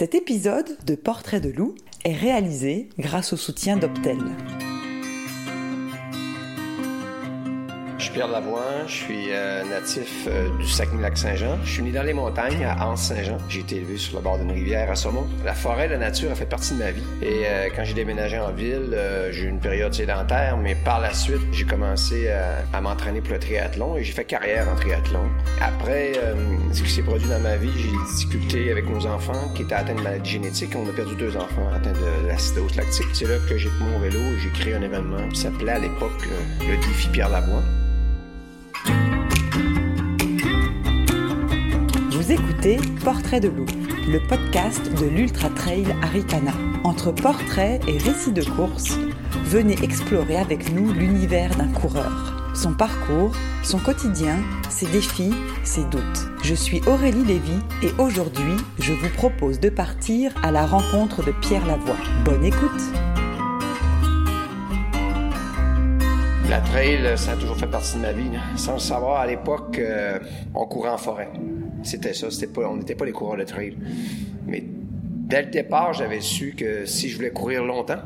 Cet épisode de Portrait de loup est réalisé grâce au soutien d'Optel. Suis Pierre Lavoie, je suis euh, natif euh, du Saguenay-Lac-Saint-Jean. Je suis né dans les montagnes à Anse-Saint-Jean. J'ai été élevé sur le bord d'une rivière à Saumon. La forêt, la nature a fait partie de ma vie. Et euh, quand j'ai déménagé en ville, j'ai eu une période sédentaire, mais par la suite, j'ai commencé à m'entraîner pour le triathlon et j'ai fait carrière en triathlon. Après, ce qui s'est produit dans ma vie, j'ai des difficultés avec nos enfants qui étaient atteints de maladies génétiques. On a perdu deux enfants atteints de l'acidose lactique. C'est là que j'ai pris mon vélo et j'ai créé un événement qui s'appelait à l'époque le défi Pierre Lavoie. Portrait de loup, le podcast de l'Ultra Trail Arikana. Entre portraits et récits de course, venez explorer avec nous l'univers d'un coureur, son parcours, son quotidien, ses défis, ses doutes. Je suis Aurélie Lévy et aujourd'hui, je vous propose de partir à la rencontre de Pierre Lavoie. Bonne écoute! La trail, ça a toujours fait partie de ma vie. Sans le savoir, à l'époque, euh, on courait en forêt. C'était ça. C'était pas, on n'était pas les coureurs de trail. Mais dès le départ, j'avais su que si je voulais courir longtemps,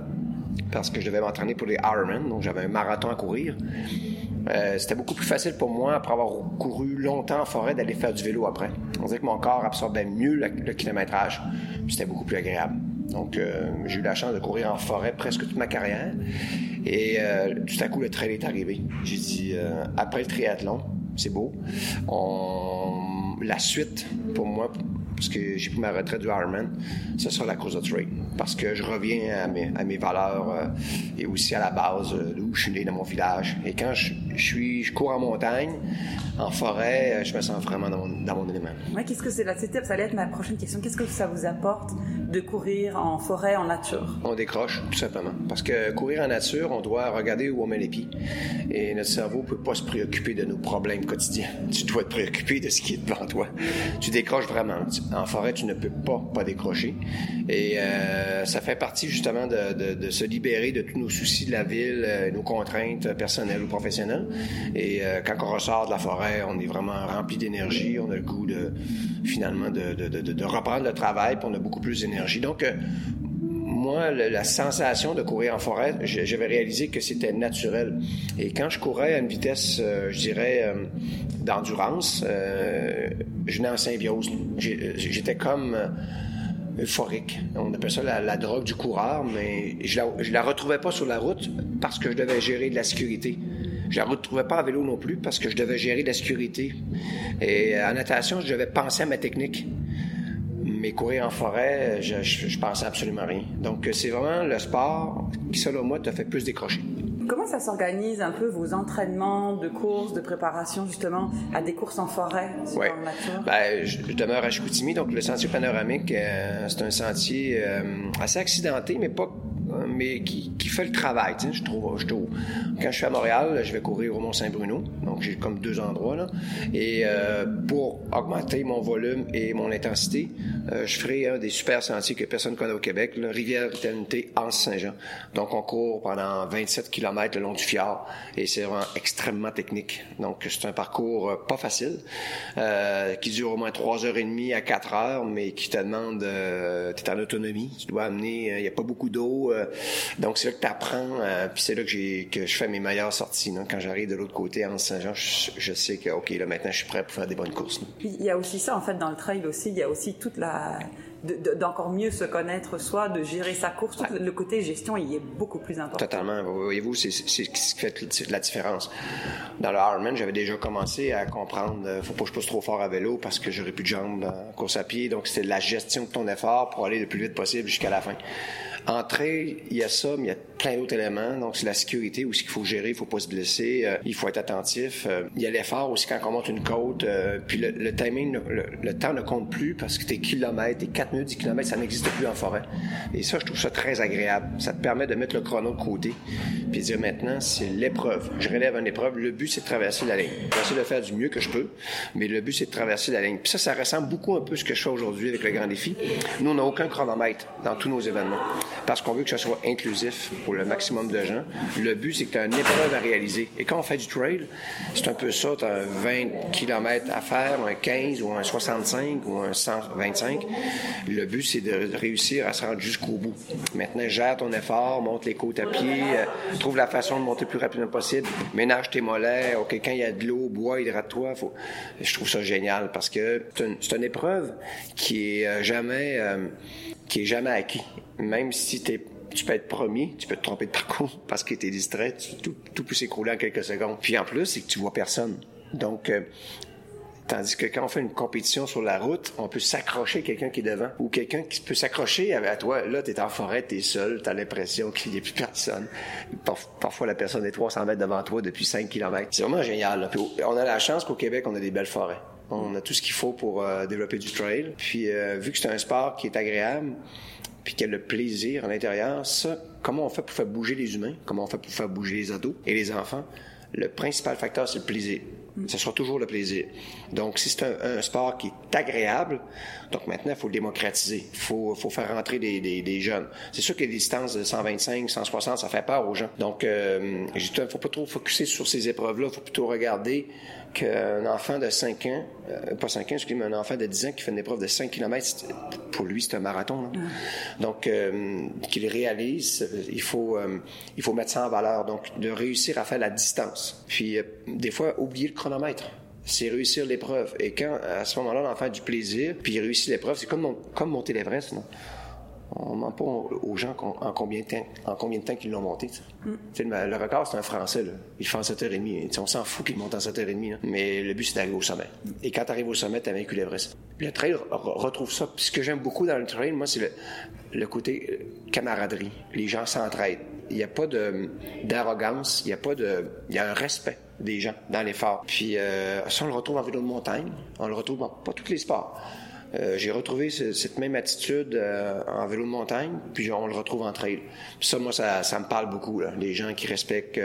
parce que je devais m'entraîner pour les Ironman, donc j'avais un marathon à courir, euh, c'était beaucoup plus facile pour moi, après avoir couru longtemps en forêt, d'aller faire du vélo après. On dirait que mon corps absorbait mieux le, kilométrage. C'était beaucoup plus agréable. Donc, euh, j'ai eu la chance de courir en forêt presque toute ma carrière. Et euh, tout à coup, le trail est arrivé. J'ai dit, après le triathlon, c'est beau, on la suite pour moi, parce que j'ai pris ma retraite du Ironman, ce sera la course de trail. Parce que je reviens à mes, à mes valeurs euh, et aussi à la base euh, d'où je suis né dans mon village. Et quand je, suis, je cours en montagne, en forêt, euh, je me sens vraiment dans mon, dans mon élément. Ouais, qu'est-ce que c'est là? Ça allait être ma prochaine question. Qu'est-ce que ça vous apporte de courir en forêt, en nature? On décroche, tout simplement. Parce que courir en nature, on doit regarder où on met les pieds. Et notre cerveau ne peut pas se préoccuper de nos problèmes quotidiens. Tu dois te préoccuper de ce qui est devant toi. Tu décroches vraiment. En forêt, tu ne peux pas pas décrocher. Et euh, ça fait partie justement de, de, se libérer de tous nos soucis de la ville, euh, nos contraintes personnelles ou professionnelles. Et euh, quand on ressort de la forêt, on est vraiment rempli d'énergie. On a le goût de finalement de, de reprendre le travail, puis on a beaucoup plus d'énergie donc, euh, moi, la sensation de courir en forêt, j'avais réalisé que c'était naturel. Et quand je courais à une vitesse, euh, je dirais, euh, d'endurance, je venais en symbiose. J'étais comme euphorique. On appelle ça la, drogue du coureur, mais je la, la retrouvais pas sur la route parce que je devais gérer de la sécurité. Je la retrouvais pas à vélo non plus parce que je devais gérer de la sécurité. Et en natation, je devais penser à ma technique mais courir en forêt, je, je, pensais absolument rien. Donc, c'est vraiment le sport qui, selon moi, te fait plus décrocher. Comment ça s'organise un peu vos entraînements de courses, de préparation justement à des courses en forêt, ouais. Ben, je, demeure à Chicoutimi, donc le sentier panoramique, euh, c'est un sentier euh, assez accidenté, mais pas mais qui, fait le travail, je trouve. Je trouve. Quand je suis à Montréal, je vais courir au Mont-Saint-Bruno, donc j'ai comme deux endroits là. Et euh, pour augmenter mon volume et mon intensité, euh, je ferai un des super sentiers que personne ne connaît au Québec, le rivière éternité Anse-Saint-Jean. Donc on court pendant 27 km le long du fjord et c'est vraiment extrêmement technique. Donc c'est un parcours euh, pas facile, qui dure au moins trois heures et demie à quatre heures, mais qui te demande, tu es en autonomie, tu dois amener, il n'y a pas beaucoup d'eau, donc c'est là que tu apprends, puis c'est là que, j'ai, que je fais mes meilleures sorties. Quand j'arrive de l'autre côté, en Saint-Jean, je, sais que, OK, là maintenant je suis prêt pour faire des bonnes courses. il y a aussi ça, en fait, dans le trail aussi, il y a aussi toute la d'encore mieux se connaître soi, de gérer sa course. Le côté gestion, il est beaucoup plus important. Totalement. Voyez-vous, c'est ce qui fait la différence. Dans le Ironman, j'avais déjà commencé à comprendre, euh, faut pas que je pousse trop fort à vélo parce que j'aurais plus de jambes en course à pied. Donc, c'était la gestion de ton effort pour aller le plus vite possible jusqu'à la fin. Entrer, il y a ça, mais il y a plein d'autres éléments. Donc, c'est la sécurité aussi qu'il faut gérer, il faut pas se blesser, euh, il faut être attentif. Euh, il y a l'effort aussi quand on monte une côte. Euh, puis le, timing, le, temps ne compte plus parce que tes kilomètres, tes 4 minutes, 10 kilomètres, ça n'existe plus en forêt. Et ça, je trouve ça très agréable. Ça te permet de mettre le chrono de côté puis dire maintenant, c'est l'épreuve. Je relève une épreuve. Le but, c'est de traverser la ligne. J'essaie de faire du mieux que je peux, mais le but, c'est de traverser la ligne. Puis ça, ça ressemble beaucoup un peu à ce que je fais aujourd'hui avec le grand défi. Nous, on n'a aucun chronomètre dans tous nos événements. Parce qu'on veut que ce soit inclusif pour le maximum de gens. Le but, c'est que tu as une épreuve à réaliser. Et quand on fait du trail, c'est un peu ça, tu as 20 km à faire, un 15 ou un 65 ou un 125. Le but, c'est de réussir à se rendre jusqu'au bout. Maintenant, gère ton effort, monte les côtes à pied, euh, trouve la façon de monter le plus rapidement possible, ménage tes mollets, OK, quand il y a de l'eau, bois, hydrate-toi. Faut... Je trouve ça génial parce que c'est une, épreuve qui est euh, jamais, euh, qui est jamais acquis. Même si t'es tu peux être premier, tu peux te tromper de parcours parce que tu es distrait, tout, tout peut s'écrouler en quelques secondes. Puis en plus, c'est que tu vois personne. Donc, euh, Tandis que quand on fait une compétition sur la route, on peut s'accrocher à quelqu'un qui est devant ou quelqu'un qui peut s'accrocher à toi. Là, tu es en forêt, tu es seul, tu as l'impression qu'il n'y a plus personne. Parfois, la personne est 300 mètres devant toi depuis 5 km. C'est vraiment génial. on a la chance qu'au Québec, on a des belles forêts. On a tout ce qu'il faut pour euh, développer du trail. Puis, euh, vu que c'est un sport qui est agréable, puis qu'il y a le plaisir à l'intérieur, ça, comment on fait pour faire bouger les humains? Comment on fait pour faire bouger les ados et les enfants? Le principal facteur, c'est le plaisir. Ce sera toujours le plaisir. Donc, si c'est un, sport qui est agréable, donc maintenant, il faut le démocratiser. Il faut, faut faire rentrer des, des, des jeunes. C'est sûr que les distances de 125, 160, ça fait peur aux gens. Donc, euh, il ne faut pas trop focuser sur ces épreuves-là. Il faut plutôt regarder qu'un enfant de 5 ans, euh, pas 5 ans, excusez-moi, un enfant de 10 ans qui fait une épreuve de 5 km, pour lui, c'est un marathon. Donc, euh, qu'il réalise, il faut, il faut mettre ça en valeur. Donc, de réussir à faire la distance. Puis, des fois, oublier le chronomètre c'est réussir l'épreuve. Et quand, à ce moment-là, l'enfant a du plaisir, puis il réussit l'épreuve, c'est comme, comme monter l'Everest, non? On ne ment pas aux gens en combien de temps, en combien de temps qu'ils l'ont monté. Mm. Le record, c'est un Français. Là. Il fait en 7h30. On s'en fout qu'il monte en 7h30. Mais le but, c'est d'arriver au sommet. Et quand tu arrives au sommet, tu as vaincu l'Everest. Le trail retrouve ça. Puis ce que j'aime beaucoup dans le trail, moi, c'est le, côté euh, camaraderie. Les gens s'entraident. Il n'y a pas d'arrogance. Il y a pas de... Il y a un respect des gens dans l'effort. Puis euh, ça, on le retrouve en vélo de montagne. On le retrouve dans pas tous les sports. Euh, j'ai retrouvé cette même attitude euh, en vélo de montagne, puis on le retrouve en trail. Ça, moi, ça, me parle beaucoup. Les gens qui respectent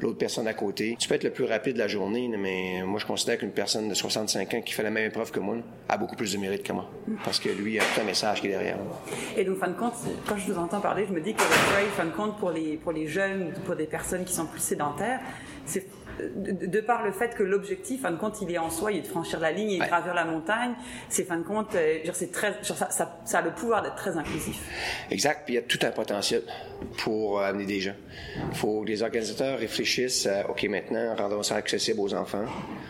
l'autre personne à côté. Tu peux être le plus rapide de la journée, mais moi, je considère qu'une personne de 65 ans qui fait la même épreuve que moi a beaucoup plus de mérite que moi, parce que lui, il a tout un message qui est derrière. Et donc, fin de compte, quand je vous entends parler, je me dis que le trail, fin de compte, pour les, pour les jeunes, pour des personnes qui sont plus sédentaires, c'est de, par le fait que l'objectif, fin de compte, il est en soi, il est de franchir la ligne et de gravir la montagne, c'est fin de compte, euh, c'est très, ça, ça, a le pouvoir d'être très inclusif. Exact, puis il y a tout un potentiel pour euh, amener des gens. Il faut que les organisateurs réfléchissent à, OK, maintenant, rendons ça accessible aux enfants,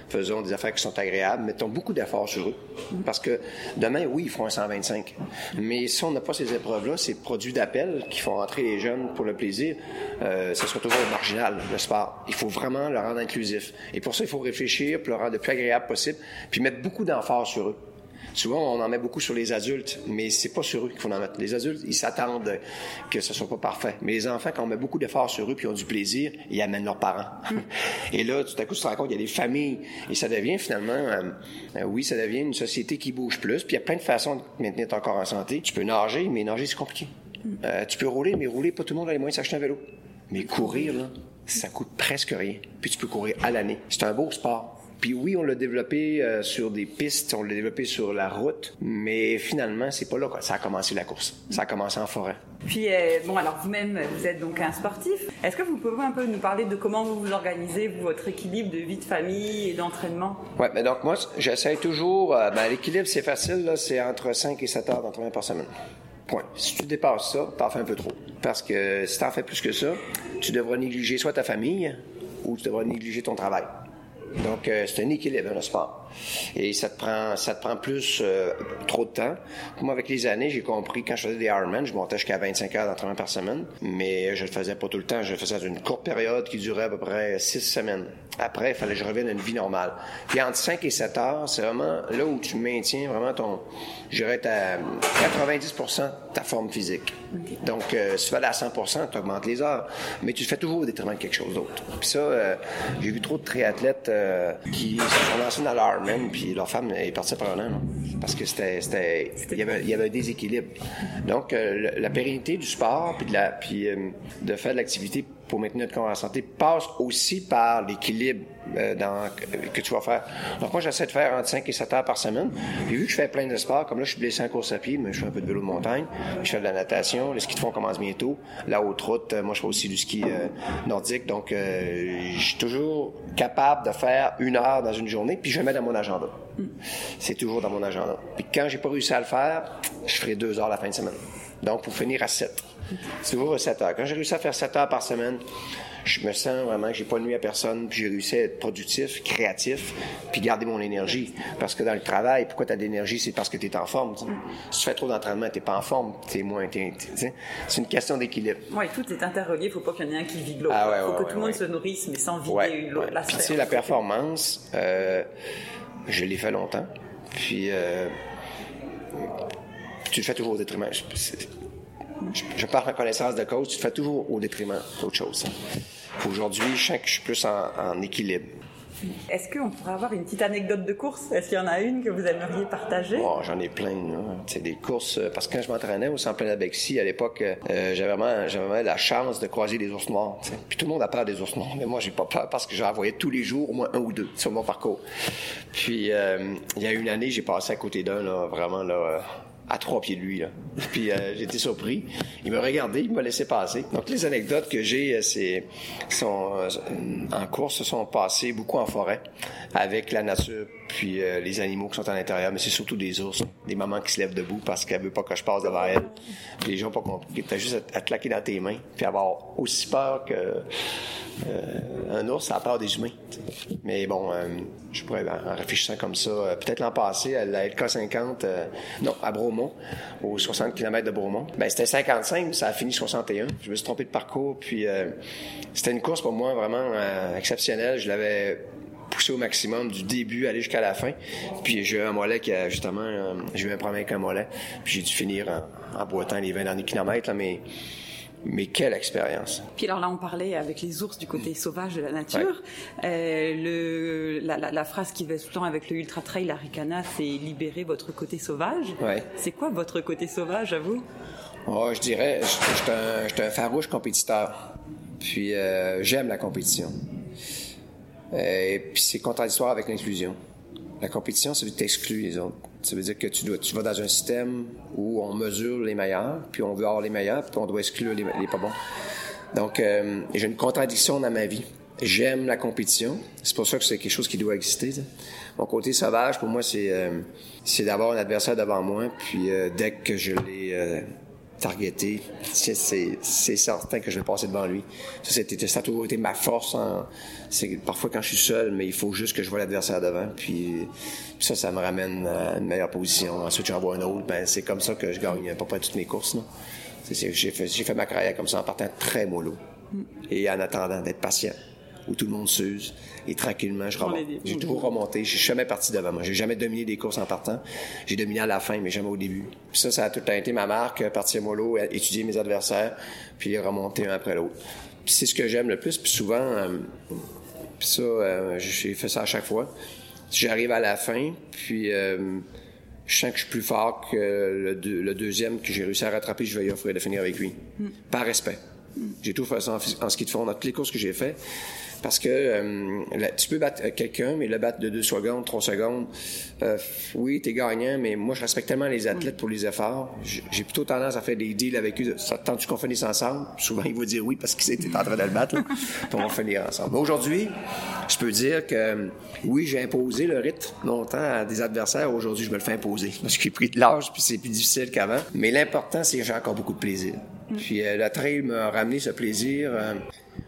faisons des affaires qui sont agréables, mettons beaucoup d'efforts sur eux. Parce que demain, oui, ils feront un 125. Mais si on n'a pas ces épreuves-là, ces produits d'appel qui font entrer les jeunes pour le plaisir, euh, ça sera toujours marginal, le sport. Il faut vraiment le inclusif. Et pour ça, il faut réfléchir, pour le rendre le plus agréable possible, puis mettre beaucoup d'emphase sur eux. Souvent, on en met beaucoup sur les adultes, mais c'est pas sur eux qu'il faut en mettre. Les adultes, ils s'attendent que ce soit pas parfait. Mais les enfants, quand on met beaucoup d'efforts sur eux puis ont du plaisir, ils amènent leurs parents. et là, tout à coup, tu te rends compte, il y a des familles et ça devient finalement, euh, euh, oui, ça devient une société qui bouge plus. Puis il y a plein de façons de maintenir ton corps en santé. Tu peux nager, mais nager, c'est compliqué. Euh, tu peux rouler, mais rouler, pas tout le monde a les moyens de s'acheter un vélo. Mais courir, là, ça coûte presque rien. Puis tu peux courir à l'année. C'est un beau sport. Puis oui, on l'a développé euh, sur des pistes, on l'a développé sur la route, mais finalement, c'est pas là que ça a commencé la course. Ça a commencé en forêt. Puis euh, bon, alors vous-même, vous êtes donc un sportif. Est-ce que vous pouvez un peu nous parler de comment vous vous organisez, votre équilibre de vie de famille et d'entraînement? Ouais, mais donc moi, j'essaie toujours. Euh, ben, l'équilibre, c'est facile, là, c'est entre 5 et 7 heures d'entraînement par semaine. Point. Si tu dépasses ça, t'en fais un peu trop. Parce que si t'en fais plus que ça, tu devras négliger soit ta famille ou tu devras négliger ton travail. Donc, euh, c'est un équilibre, le sport. Et ça te prend, ça te prend plus euh, trop de temps. Moi, avec les années, j'ai compris, quand je faisais des Ironman, je montais jusqu'à 25 heures d'entraînement par semaine, mais je le faisais pas tout le temps. Je le faisais dans une courte période qui durait à peu près 6 semaines. Après, il fallait que je revienne à une vie normale. Puis entre 5 et 7 heures, c'est vraiment là où tu maintiens vraiment ton, je dirais, ta 90% ta forme physique. Donc, euh, si tu fais à 100% tu augmentes les heures, mais tu fais toujours au détriment de quelque chose d'autre. Puis ça, euh, j'ai vu trop de triathlètes qui se sont lancés dans puis leur femme est partie par un an, parce que c'était, c'était, il y avait, il y avait un déséquilibre. Donc, la pérennité du sport, puis de la, puis de faire de l'activité pour maintenir notre corps en santé passe aussi par l'équilibre euh, dans, que tu vas faire. Donc moi, j'essaie de faire entre 5 et 7 heures par semaine. Puis vu que je fais plein de sports, comme là, je suis blessé en course à pied, mais je fais un peu de vélo de montagne, je fais de la natation, le ski de fond commence bientôt. La haute route, euh, moi, je fais aussi du ski euh, nordique. Donc, je suis toujours capable de faire une heure dans une journée, puis je le mets dans mon agenda. C'est toujours dans mon agenda. Puis quand j'ai pas réussi à le faire, je ferai deux heures la fin de semaine. Donc, pour finir à 7. C'est toujours à 7 heures. Quand j'ai réussi à faire 7 heures par semaine, je me sens vraiment que j'ai pas nuit à personne, puis j'ai réussi à être productif, créatif, puis garder mon énergie. Parce que dans le travail, pourquoi tu as de l'énergie, c'est parce que tu es en forme. Si tu fais trop d'entraînement, tu pas en forme, tu es moins... c'est une question d'équilibre. Oui, tout est interrelié, il faut pas qu'il y en ait un qui vide l'autre. Ah faut que tout le monde se nourrisse, mais sans vider l'autre. Puis tu sais, la performance, euh, je l'ai fait longtemps, puis... Euh, tu le fais toujours au détriment je, parle en connaissance de cause, tu te fais toujours au détriment d'autre chose. Aujourd'hui, je sens que je suis plus en, équilibre. Est-ce qu'on pourrait avoir une petite anecdote de course? Est-ce qu'il y en a une que vous aimeriez partager? Oh, j'en ai plein. C'est des courses, euh, parce que quand je m'entraînais au Centre d'Abexi, à l'époque, euh, j'avais vraiment, vraiment la chance de croiser des ours noirs. Puis tout le monde a peur des ours noirs, mais moi, j'ai pas peur parce que j'en voyais tous les jours, au moins un ou deux, sur mon parcours. Puis, euh, il y a une année, j'ai passé à côté d'un, vraiment, là, à trois pieds de lui. Puis euh, j'étais surpris. Il m'a regardé, il m'a laissé passer. Donc les anecdotes que j'ai, euh, c'est euh, en course se sont passées beaucoup en forêt avec la nature puis les animaux qui sont à l'intérieur, mais c'est surtout des ours, des mamans qui se lèvent debout parce qu'elles veulent pas que je passe devant elles. Puis les gens pas compris. T'as juste à, te claquer dans tes mains puis avoir aussi peur que un ours, a peur des humains. Mais bon, je pourrais en réfléchissant comme ça, peut-être l'an passé à la LK50, non, à Bromont aux 60 km de Beaumont. Ben, c'était 55, ça a fini 61. Je me suis trompé de parcours, puis euh, c'était une course pour moi vraiment euh, exceptionnelle. Je l'avais poussé au maximum du début aller jusqu'à la fin. Puis j'ai eu un mollet qui a justement, euh, j'ai eu un problème avec un mollet. Puis j'ai dû finir en, en boitant les 20 derniers kilomètres, là, mais mais quelle expérience Puis alors là, on parlait avec les ours du côté sauvage de la nature. Euh, le, la, la, la, phrase qui va tout le temps avec le Ultra Trail Aricana, c'est libérer votre côté sauvage. Ouais. C'est quoi votre côté sauvage à vous? Oh, Je dirais, je suis un, un, farouche compétiteur. Puis euh, j'aime la compétition. Euh, et puis c'est contradictoire avec l'inclusion. La compétition, c'est de t'exclure les autres. Ça veut dire que tu, dois, tu vas dans un système où on mesure les meilleurs, puis on veut avoir les meilleurs, puis on doit exclure les, pas bons. Donc, euh, j'ai une contradiction dans ma vie. J'aime la compétition. C'est pour ça que c'est quelque chose qui doit exister. Mon côté sauvage, pour moi, c'est euh, d'avoir un adversaire devant moi, puis euh, dès que je l'ai euh, targeté, c'est certain que je vais passer devant lui. Ça, a toujours été ma force. C'est parfois quand je suis seul, mais il faut juste que je vois l'adversaire devant. Puis, ça, ça me ramène à une meilleure position. Ensuite, j'en vois un autre. Ben, c'est comme ça que je gagne à peu près toutes mes courses. J'ai fait, fait ma carrière comme ça en partant très mollo. Et en attendant d'être patient où tout le monde s'use et tranquillement je remonte. J'ai toujours remonté. J'ai jamais parti devant moi. J'ai jamais dominé des courses en partant. J'ai dominé à la fin, mais jamais au début. Puis ça, ça a tout été ma marque, partir mollo, étudier mes adversaires, puis remonter un après l'autre. Puis c'est ce que j'aime le plus. Puis souvent, euh, puis ça, euh, j'ai fait ça à chaque fois. J'arrive à la fin, puis euh, je sens que je suis plus fort que le, deuxième que j'ai réussi à rattraper, je vais y offrir de finir avec lui. Mm. Par respect. J'ai tout fait ça en, en, ski de fond dans toutes les courses que j'ai fait. Parce que euh, tu peux battre quelqu'un, mais le battre de deux secondes, trois secondes, euh, oui, t'es gagnant, mais moi, je respecte tellement les athlètes pour les efforts. J'ai plutôt tendance à faire des deals avec eux. Tant qu'on finisse ensemble, souvent, ils vont dire oui parce qu'ils étaient en train de le battre, puis on va finir ensemble. Mais aujourd'hui, je peux dire que oui, j'ai imposé le rythme longtemps à des adversaires. Aujourd'hui, je me le fais imposer. Parce que j'ai pris de l'âge, puis c'est plus difficile qu'avant. Mais l'important, c'est que j'ai encore beaucoup de plaisir. Mm. Puis euh, la trail m'a ramené ce plaisir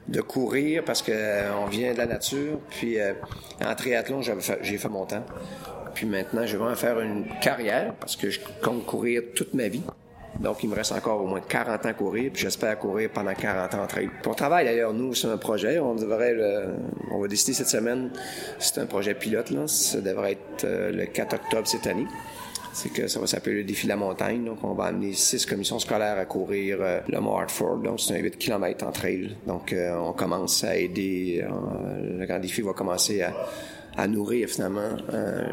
de courir parce que euh, vient de la nature. Puis euh, en triathlon, j'ai fait mon temps. Puis maintenant, je vais en faire une carrière parce que je compte courir toute ma vie. Donc, il me reste encore au moins 40 ans à courir, puis j'espère courir pendant 40 ans en trail. On travaille d'ailleurs, nous, c'est un projet. On devrait on va décider cette semaine, c'est un projet pilote, là. Ça devrait être euh, le 4 octobre cette année c'est que ça va s'appeler le défi de la montagne. Donc, on va amener six commissions scolaires à courir euh, le Mont Hartford. Donc, c'est un 8 km en trail. Donc, euh, on commence à aider. Euh, le grand défi va commencer à, nourrir finalement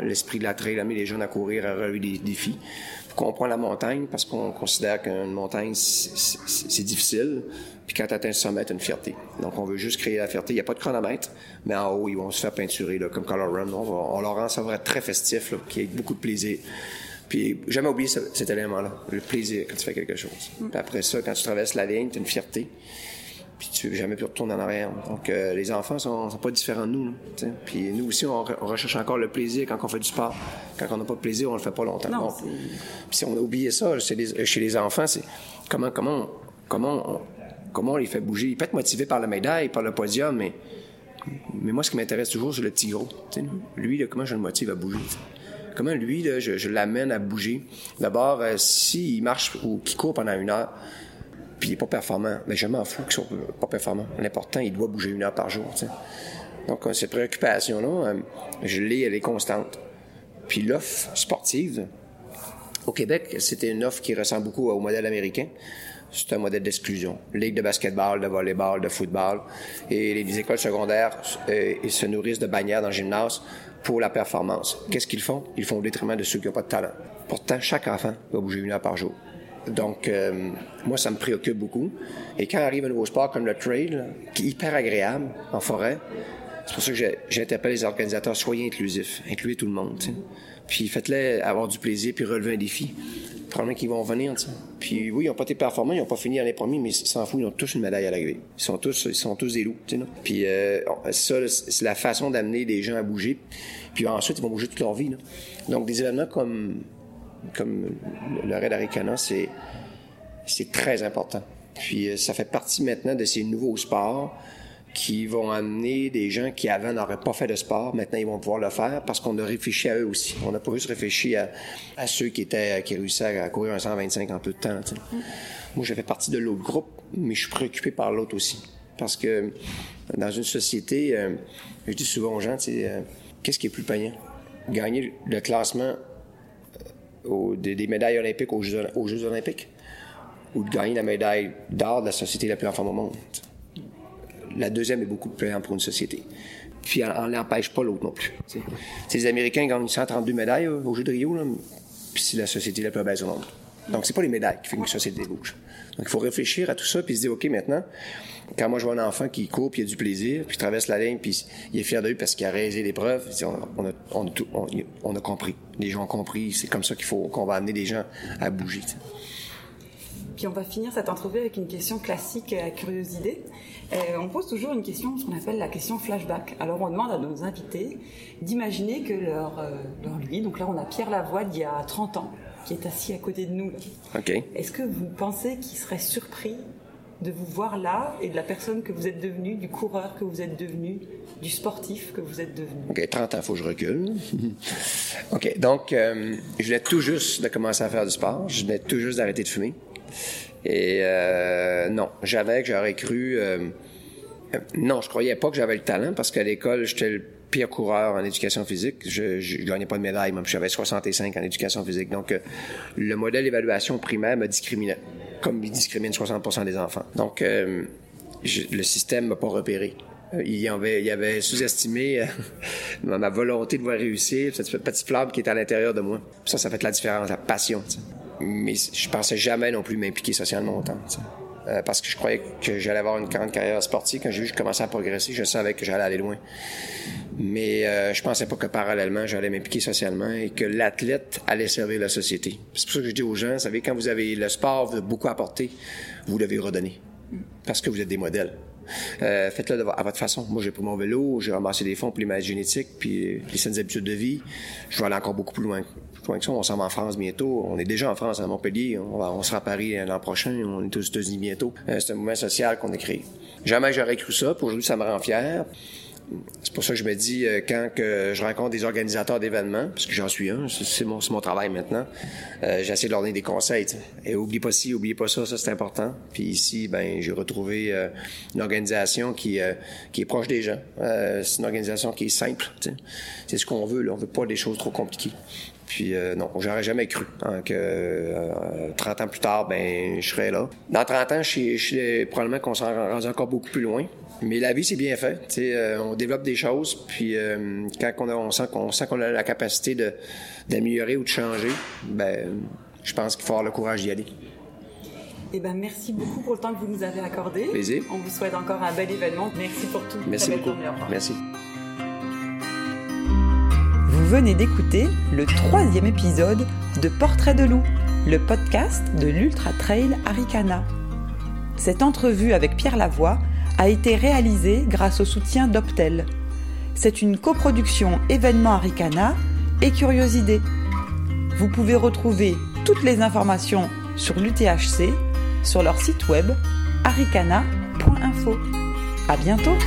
l'esprit de la trail, amener les jeunes à courir, à relever des défis Pourquoi on prend la montagne? Parce qu'on considère qu'une montagne, c'est difficile. Puis quand tu atteins le sommet, tu une fierté. Donc, on veut juste créer la fierté. Il n'y a pas de chronomètre, mais en haut, ils vont se faire peinturer, là, comme Color Run. On, leur rend ça vrai très festif, là, qui ait beaucoup de plaisir. Puis, jamais oublier cet élément-là, le plaisir quand tu fais quelque chose. Mm. Puis après ça, quand tu traverses la ligne, tu as une fierté puis tu veux jamais plus retourner en arrière. Donc, euh, les enfants sont, sont pas différents de nous. puis nous aussi, on, recherche encore le plaisir quand on fait du sport. Quand on n'a pas de plaisir, on le fait pas longtemps. Non, puis si on a oublié ça chez les, enfants, c'est comment, comment, comment, on, comment on les fait bouger. Ils peuvent être motivés par la médaille, par le podium, mais, mais moi, ce qui m'intéresse toujours, c'est le petit gros. Lui, comment je le motive à bouger. Comment lui, je, l'amène à bouger? D'abord, euh, s'il marche ou qu'il court pendant une heure, puis il n'est pas performant. Mais je m'en fous qu'il soit pas performant. L'important, il doit bouger une heure par jour. Donc, euh, cette préoccupation-là, euh, je l'ai, elle est constante. Puis l'offre sportive, au Québec, c'était une offre qui ressemble beaucoup au modèle américain. C'est un modèle d'exclusion. Ligue de basketball, de volleyball, de football. Et les écoles secondaires euh, ils se nourrissent de bannières dans le gymnase pour la performance. Qu'est-ce qu'ils font? Ils font au détriment de ceux qui n'ont pas de talent. Pourtant, chaque enfant doit bouger une heure par jour. Donc, euh, moi, ça me préoccupe beaucoup. Et quand arrive un nouveau sport comme le trail, qui est hyper agréable en forêt, c'est pour ça que j'interpelle les organisateurs, soyez inclusifs, incluez tout le monde. Puis faites-les avoir du plaisir, puis relever un défi. Probablement qu'ils vont venir. Puis oui, ils n'ont pas été performants, ils n'ont pas fini les premiers, mais s'en foutent, ils ont tous une médaille à l'arrivée. Ils ils sont tous des loups. Puis euh, ça, c'est la façon d'amener les gens à bouger. Puis ensuite, ils vont bouger toute leur vie. Donc des événements comme comme le Red Aricana, c'est, c'est très important. Puis euh, ça fait partie maintenant de ces nouveaux sports qui vont amener des gens qui avant n'auraient pas fait de sport, maintenant ils vont pouvoir le faire parce qu'on a réfléchi à eux aussi. On n'a pas juste réfléchi à, ceux qui étaient qui réussissaient à courir un 125 en peu de temps. Moi, je fais partie de l'autre groupe, mais je suis préoccupé par l'autre aussi. Parce que dans une société, euh, je dis souvent aux gens, euh, qu'est-ce qui est plus payant? Gagner le classement des, médailles olympiques aux Jeux, olympiques ou de gagner la médaille d'or de la société la plus en forme au monde. La deuxième est beaucoup plus payante pour une société. Puis on n'empêche pas l'autre non plus. Les Américains gagnent 132 médailles aux Jeux de Rio, puis c'est la société la plus belle au monde. Donc, c'est pas les médailles qui font qu'une société bouge. Donc, il faut réfléchir à tout ça, puis se dire, OK, maintenant, quand moi je vois un enfant qui court, puis il a du plaisir, puis il traverse la ligne, puis il est fier de lui parce qu'il a réalisé l'épreuve, on, a, compris. Les gens ont compris. C'est comme ça qu'il faut qu'on va amener les gens à bouger. Puis on va finir cette entrevue avec une question classique à curiosité. Euh, on pose toujours une question, ce qu'on appelle la question flashback. Alors on demande à nos invités d'imaginer que leur, euh, leur lui, donc là on a Pierre Lavoie d'il y a 30 ans, qui est assis à côté de nous. OK. Est-ce que vous pensez qu'il serait surpris de vous voir là et de la personne que vous êtes devenu, du coureur que vous êtes devenu, du sportif que vous êtes devenu? OK, 30 ans, il faut que je recule. OK, donc, euh, je venais tout juste de commencer à faire du sport. Je venais tout juste d'arrêter de fumer. Et euh, non, j'avais j'aurais cru... Euh, non, je croyais pas que j'avais le talent parce qu'à l'école, j'étais le pire coureur en éducation physique. Je, je gagnais pas de médaille, même j'avais 65 en éducation physique. Donc, le modèle d'évaluation primaire me discriminait comme il discrimine 60% des enfants. Donc, euh, le système m'a pas repéré. Euh, il y avait, avait sous-estimé euh, ma volonté de voir réussir, cette petite flamme qui est à l'intérieur de moi. Ça, ça fait la différence, la passion. Mais je pensais jamais non plus m'impliquer socialement autant. parce que je croyais que j'allais avoir une grande carrière sportive. Quand j'ai vu que je commençais à progresser, je savais que j'allais aller loin. Mais euh, je pensais pas que parallèlement, j'allais m'impliquer socialement et que l'athlète allait servir la société. C'est pour ça que je dis aux gens, vous savez, quand vous avez le sport, vous avez beaucoup apporté, vous devez redonner. Parce que vous êtes des modèles. Euh, faites-le à votre façon. Moi, j'ai pris mon vélo, j'ai ramassé des fonds pour les maladies génétiques, puis les saines habitudes de vie. Je vais aller encore beaucoup plus loin, ça. On s'en va en France bientôt. On est déjà en France, à Montpellier. On, sera à Paris l'an prochain. On est aux États-Unis bientôt. Euh, c'est un mouvement social qu'on a créé. Jamais j'aurais cru ça. Aujourd'hui, ça me rend fier. C'est pour ça que je me dis, euh, quand que je rencontre des organisateurs d'événements, parce que j'en suis un, c'est mon, mon, travail maintenant, euh, j'essaie de leur donner des conseils. Et oublie pas ci, oublie pas ça, ça c'est important. Puis ici, ben j'ai retrouvé euh, une organisation qui, qui est proche des gens. c'est une organisation qui est simple. C'est ce qu'on veut. Là. On veut pas des choses trop compliquées. Puis non, j'aurais jamais cru hein, que 30 ans plus tard, ben je serais là. Dans 30 ans, je suis probablement qu'on s'en rend encore beaucoup plus loin. Mais la vie, c'est bien fait. Euh, on développe des choses, puis euh, quand on, a, on sent qu'on a la capacité d'améliorer ou de changer, ben je pense qu'il faut avoir le courage d'y aller. Eh ben, merci beaucoup pour le temps que vous nous avez accordé. Plaisir. On vous souhaite encore un bel événement. Merci pour tout. Merci beaucoup. journée. Merci. Venez d'écouter le troisième épisode de Portrait de loup, le podcast de l'Ultra Trail Aricana. Cette entrevue avec Pierre Lavoie a été réalisée grâce au soutien d'Optel. C'est une coproduction événement Aricana et Curiosité. Vous pouvez retrouver toutes les informations sur l'UTHC sur leur site web aricana.info. À bientôt!